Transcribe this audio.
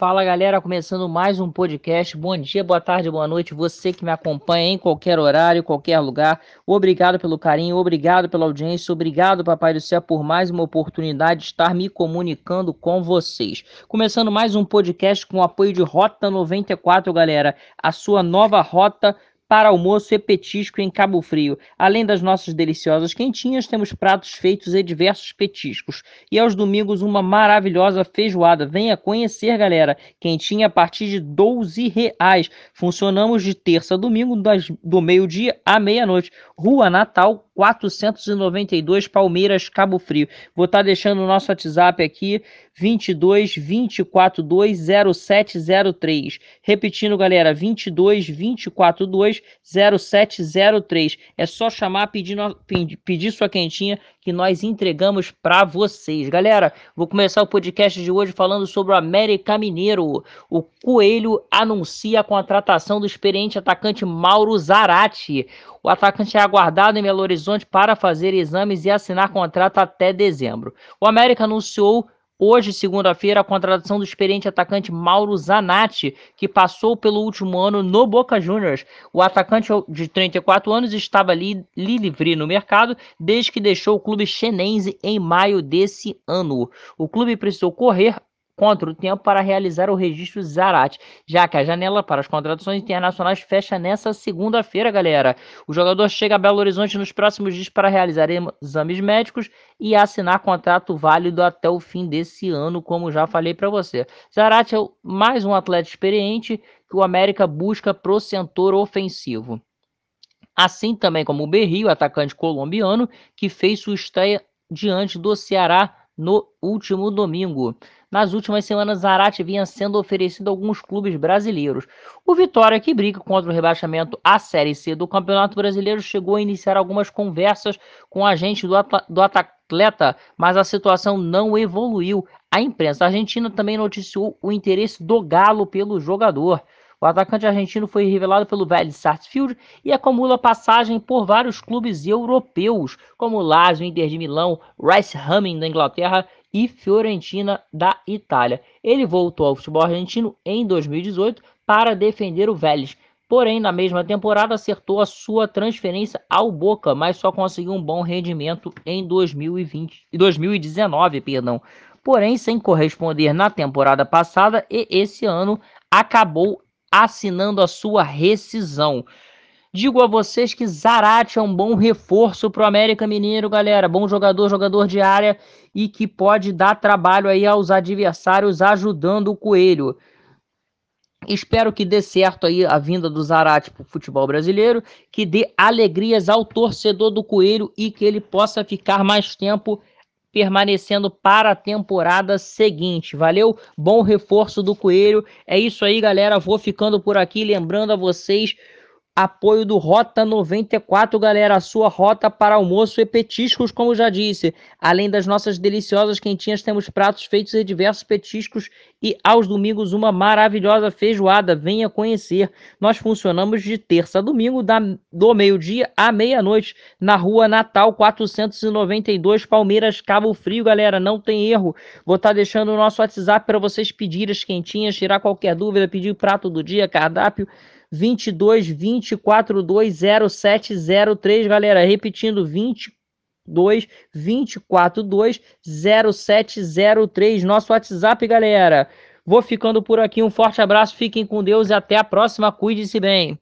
Fala galera, começando mais um podcast. Bom dia, boa tarde, boa noite. Você que me acompanha em qualquer horário, qualquer lugar. Obrigado pelo carinho, obrigado pela audiência, obrigado, Papai do Céu, por mais uma oportunidade de estar me comunicando com vocês. Começando mais um podcast com o apoio de Rota 94, galera. A sua nova rota para almoço e petisco em Cabo Frio. Além das nossas deliciosas quentinhas, temos pratos feitos e diversos petiscos. E aos domingos, uma maravilhosa feijoada. Venha conhecer, galera. Quentinha a partir de 12 reais. Funcionamos de terça a domingo, das, do meio-dia à meia-noite. Rua Natal, 492 Palmeiras, Cabo Frio. Vou estar tá deixando o nosso WhatsApp aqui, 22 242 0703. Repetindo, galera, 22 242 0703. É só chamar, pedir, pedir sua quentinha que nós entregamos para vocês. Galera, vou começar o podcast de hoje falando sobre o América Mineiro. O Coelho anuncia a contratação do experiente atacante Mauro Zarate. O atacante é aguardado em Belo Horizonte para fazer exames e assinar contrato até dezembro. O América anunciou Hoje, segunda-feira, a contratação do experiente atacante Mauro Zanatti, que passou pelo último ano no Boca Juniors. O atacante de 34 anos estava ali livre no mercado desde que deixou o clube chenense em maio desse ano. O clube precisou correr contra o tempo para realizar o registro Zarate, já que a janela para as contratações internacionais fecha nessa segunda-feira, galera. O jogador chega a Belo Horizonte nos próximos dias para realizar exames médicos e assinar contrato válido até o fim desse ano, como já falei para você. Zarate é mais um atleta experiente que o América busca pro setor ofensivo. Assim também como o Berrio, atacante colombiano, que fez sua estreia diante do Ceará no último domingo. Nas últimas semanas, Zarate vinha sendo oferecido a alguns clubes brasileiros. O Vitória, que briga contra o rebaixamento à Série C do Campeonato Brasileiro, chegou a iniciar algumas conversas com a agente do, do atleta, mas a situação não evoluiu. A imprensa argentina também noticiou o interesse do Galo pelo jogador. O atacante argentino foi revelado pelo Vélez Sarsfield e acumula passagem por vários clubes europeus, como Lazio, Inter de Milão, Rice Hamming da Inglaterra e Fiorentina da Itália. Ele voltou ao futebol argentino em 2018 para defender o Vélez. Porém, na mesma temporada acertou a sua transferência ao Boca, mas só conseguiu um bom rendimento em 2020 e 2019, perdão. Porém, sem corresponder na temporada passada e esse ano acabou assinando a sua rescisão. Digo a vocês que Zarate é um bom reforço para o América Mineiro, galera. Bom jogador, jogador de área e que pode dar trabalho aí aos adversários ajudando o Coelho. Espero que dê certo aí a vinda do Zarate para o futebol brasileiro, que dê alegrias ao torcedor do Coelho e que ele possa ficar mais tempo permanecendo para a temporada seguinte. Valeu? Bom reforço do Coelho. É isso aí, galera. Vou ficando por aqui, lembrando a vocês Apoio do Rota 94, galera, a sua rota para almoço e petiscos, como já disse. Além das nossas deliciosas quentinhas, temos pratos feitos de diversos petiscos e aos domingos uma maravilhosa feijoada. Venha conhecer. Nós funcionamos de terça a domingo, da, do meio-dia à meia-noite, na rua Natal 492, Palmeiras, Cabo Frio, galera. Não tem erro. Vou estar tá deixando o nosso WhatsApp para vocês pedirem as quentinhas, tirar qualquer dúvida, pedir prato do dia, cardápio. 22 242 0703, galera, repetindo 22 242 0703, nosso WhatsApp, galera. Vou ficando por aqui, um forte abraço, fiquem com Deus e até a próxima, cuide-se bem.